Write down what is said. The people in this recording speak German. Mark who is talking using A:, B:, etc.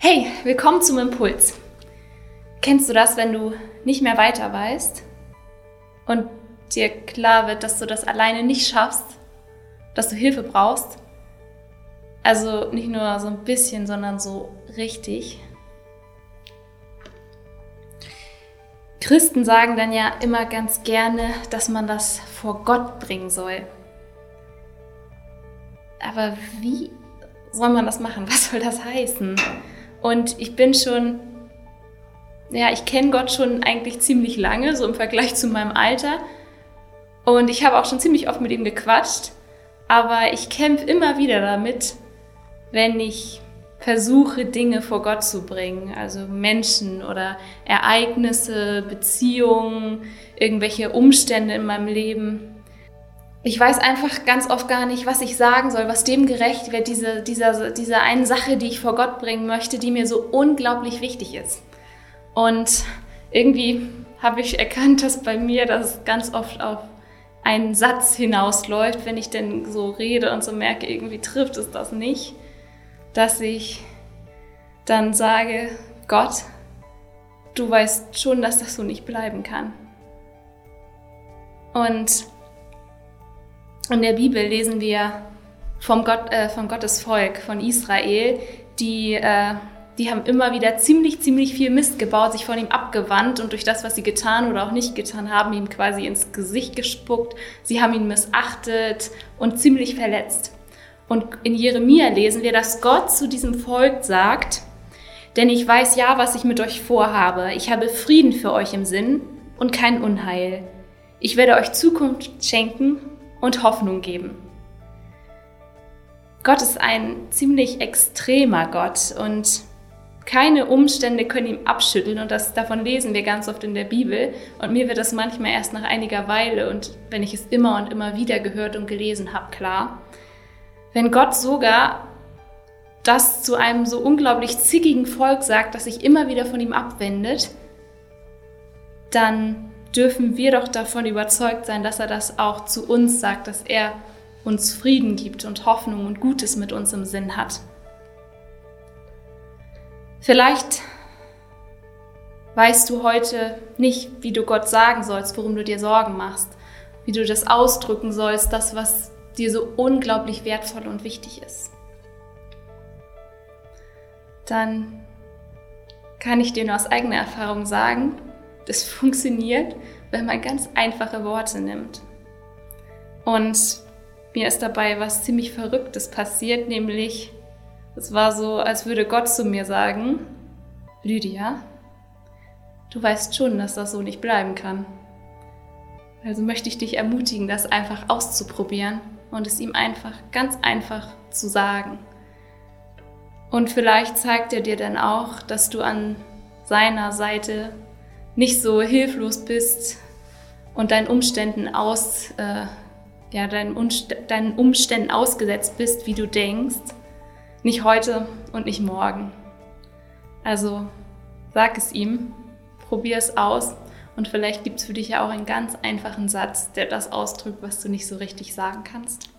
A: Hey, willkommen zum Impuls. Kennst du das, wenn du nicht mehr weiter weißt und dir klar wird, dass du das alleine nicht schaffst, dass du Hilfe brauchst? Also nicht nur so ein bisschen, sondern so richtig. Christen sagen dann ja immer ganz gerne, dass man das vor Gott bringen soll. Aber wie soll man das machen? Was soll das heißen? Und ich bin schon, ja, ich kenne Gott schon eigentlich ziemlich lange, so im Vergleich zu meinem Alter. Und ich habe auch schon ziemlich oft mit ihm gequatscht. Aber ich kämpfe immer wieder damit, wenn ich versuche, Dinge vor Gott zu bringen. Also Menschen oder Ereignisse, Beziehungen, irgendwelche Umstände in meinem Leben ich weiß einfach ganz oft gar nicht, was ich sagen soll, was dem gerecht wird, diese, dieser, dieser einen Sache, die ich vor Gott bringen möchte, die mir so unglaublich wichtig ist. Und irgendwie habe ich erkannt, dass bei mir das ganz oft auf einen Satz hinausläuft, wenn ich denn so rede und so merke, irgendwie trifft es das nicht, dass ich dann sage, Gott, du weißt schon, dass das so nicht bleiben kann. Und in der Bibel lesen wir vom, Gott, äh, von Gottes Volk, von Israel, die, äh, die haben immer wieder ziemlich, ziemlich viel Mist gebaut, sich von ihm abgewandt und durch das, was sie getan oder auch nicht getan haben, ihm quasi ins Gesicht gespuckt. Sie haben ihn missachtet und ziemlich verletzt. Und in Jeremia lesen wir, dass Gott zu diesem Volk sagt, denn ich weiß ja, was ich mit euch vorhabe. Ich habe Frieden für euch im Sinn und kein Unheil. Ich werde euch Zukunft schenken und Hoffnung geben. Gott ist ein ziemlich extremer Gott und keine Umstände können ihn abschütteln und das, davon lesen wir ganz oft in der Bibel und mir wird das manchmal erst nach einiger Weile und wenn ich es immer und immer wieder gehört und gelesen habe, klar. Wenn Gott sogar das zu einem so unglaublich zickigen Volk sagt, das sich immer wieder von ihm abwendet, dann dürfen wir doch davon überzeugt sein, dass er das auch zu uns sagt, dass er uns Frieden gibt und Hoffnung und Gutes mit uns im Sinn hat. Vielleicht weißt du heute nicht, wie du Gott sagen sollst, worum du dir Sorgen machst, wie du das ausdrücken sollst, das, was dir so unglaublich wertvoll und wichtig ist. Dann kann ich dir nur aus eigener Erfahrung sagen, das funktioniert, wenn man ganz einfache Worte nimmt. Und mir ist dabei was ziemlich Verrücktes passiert, nämlich es war so, als würde Gott zu mir sagen, Lydia, du weißt schon, dass das so nicht bleiben kann. Also möchte ich dich ermutigen, das einfach auszuprobieren und es ihm einfach ganz einfach zu sagen. Und vielleicht zeigt er dir dann auch, dass du an seiner Seite nicht so hilflos bist und deinen Umständen aus, äh, ja, deinen, Umst deinen Umständen ausgesetzt bist, wie du denkst. Nicht heute und nicht morgen. Also sag es ihm, probier es aus und vielleicht gibt es für dich ja auch einen ganz einfachen Satz, der das ausdrückt, was du nicht so richtig sagen kannst.